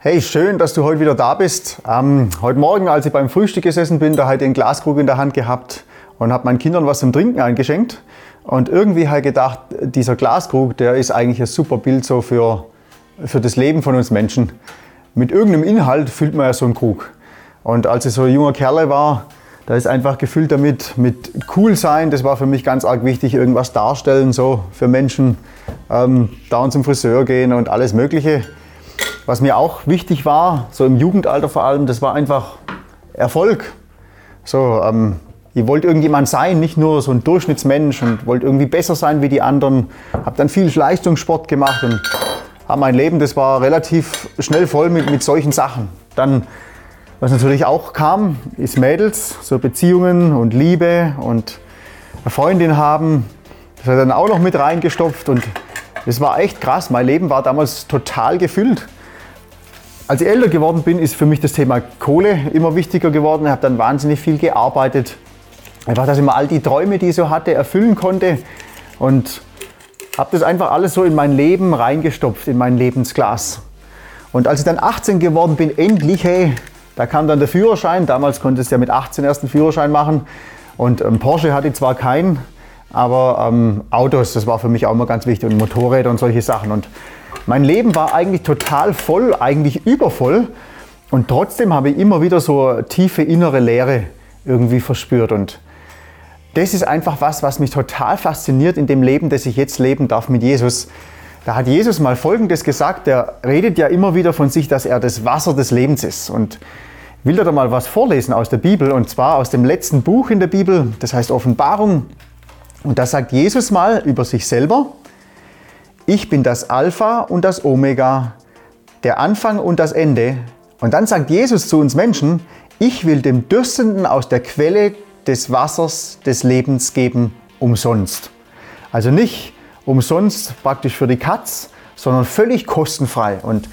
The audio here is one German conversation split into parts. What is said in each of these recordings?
Hey, schön, dass du heute wieder da bist. Ähm, heute Morgen, als ich beim Frühstück gesessen bin, da hatte ich einen Glaskrug in der Hand gehabt und habe meinen Kindern was zum Trinken eingeschenkt. Und irgendwie habe ich gedacht, dieser Glaskrug, der ist eigentlich ein super Bild so für, für das Leben von uns Menschen. Mit irgendeinem Inhalt füllt man ja so einen Krug. Und als ich so ein junger Kerl war, da ist einfach gefüllt damit, mit cool sein, das war für mich ganz arg wichtig, irgendwas darstellen, so für Menschen, ähm, dauernd zum Friseur gehen und alles Mögliche. Was mir auch wichtig war, so im Jugendalter vor allem, das war einfach Erfolg. So, ähm, ich wollte irgendjemand sein, nicht nur so ein Durchschnittsmensch und wollte irgendwie besser sein wie die anderen. Habe dann viel Leistungssport gemacht und habe mein Leben, das war relativ schnell voll mit, mit solchen Sachen. Dann was natürlich auch kam, ist Mädels, so Beziehungen und Liebe und eine Freundin haben. Das hat dann auch noch mit reingestopft und das war echt krass. Mein Leben war damals total gefüllt. Als ich älter geworden bin, ist für mich das Thema Kohle immer wichtiger geworden. Ich habe dann wahnsinnig viel gearbeitet. Einfach, dass ich mal all die Träume, die ich so hatte, erfüllen konnte. Und habe das einfach alles so in mein Leben reingestopft, in mein Lebensglas. Und als ich dann 18 geworden bin, endlich, hey, da kam dann der Führerschein. Damals konntest du ja mit 18 erst einen Führerschein machen. Und ähm, Porsche hatte ich zwar keinen, aber ähm, Autos, das war für mich auch immer ganz wichtig. Und Motorräder und solche Sachen. Und mein Leben war eigentlich total voll, eigentlich übervoll. Und trotzdem habe ich immer wieder so tiefe innere Leere irgendwie verspürt. Und das ist einfach was, was mich total fasziniert in dem Leben, das ich jetzt leben darf mit Jesus. Da hat Jesus mal Folgendes gesagt, er redet ja immer wieder von sich, dass er das Wasser des Lebens ist. Und will da mal was vorlesen aus der Bibel und zwar aus dem letzten Buch in der Bibel, das heißt Offenbarung. Und da sagt Jesus mal über sich selber, ich bin das Alpha und das Omega, der Anfang und das Ende. Und dann sagt Jesus zu uns Menschen, ich will dem Dürstenden aus der Quelle des Wassers des Lebens geben, umsonst. Also nicht umsonst praktisch für die Katz, sondern völlig kostenfrei. Und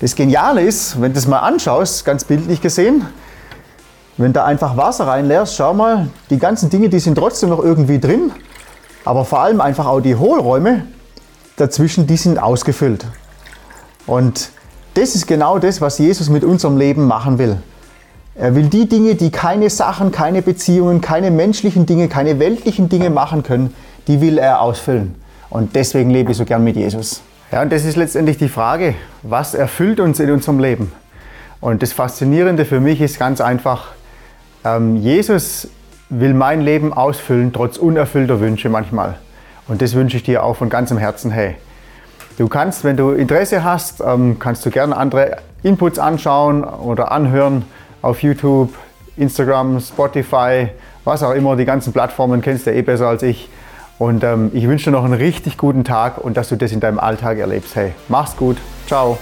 das Geniale ist, wenn du das mal anschaust, ganz bildlich gesehen, wenn du einfach Wasser reinleerst, schau mal, die ganzen Dinge, die sind trotzdem noch irgendwie drin, aber vor allem einfach auch die Hohlräume dazwischen, die sind ausgefüllt. Und das ist genau das, was Jesus mit unserem Leben machen will. Er will die Dinge, die keine Sachen, keine Beziehungen, keine menschlichen Dinge, keine weltlichen Dinge machen können, die will er ausfüllen. Und deswegen lebe ich so gern mit Jesus. Ja, und das ist letztendlich die Frage, was erfüllt uns in unserem Leben? Und das Faszinierende für mich ist ganz einfach, ähm, Jesus will mein Leben ausfüllen, trotz unerfüllter Wünsche manchmal. Und das wünsche ich dir auch von ganzem Herzen. Hey, du kannst, wenn du Interesse hast, ähm, kannst du gerne andere Inputs anschauen oder anhören auf YouTube, Instagram, Spotify, was auch immer. Die ganzen Plattformen kennst du eh besser als ich. Und ähm, ich wünsche dir noch einen richtig guten Tag und dass du das in deinem Alltag erlebst. Hey, mach's gut. Ciao.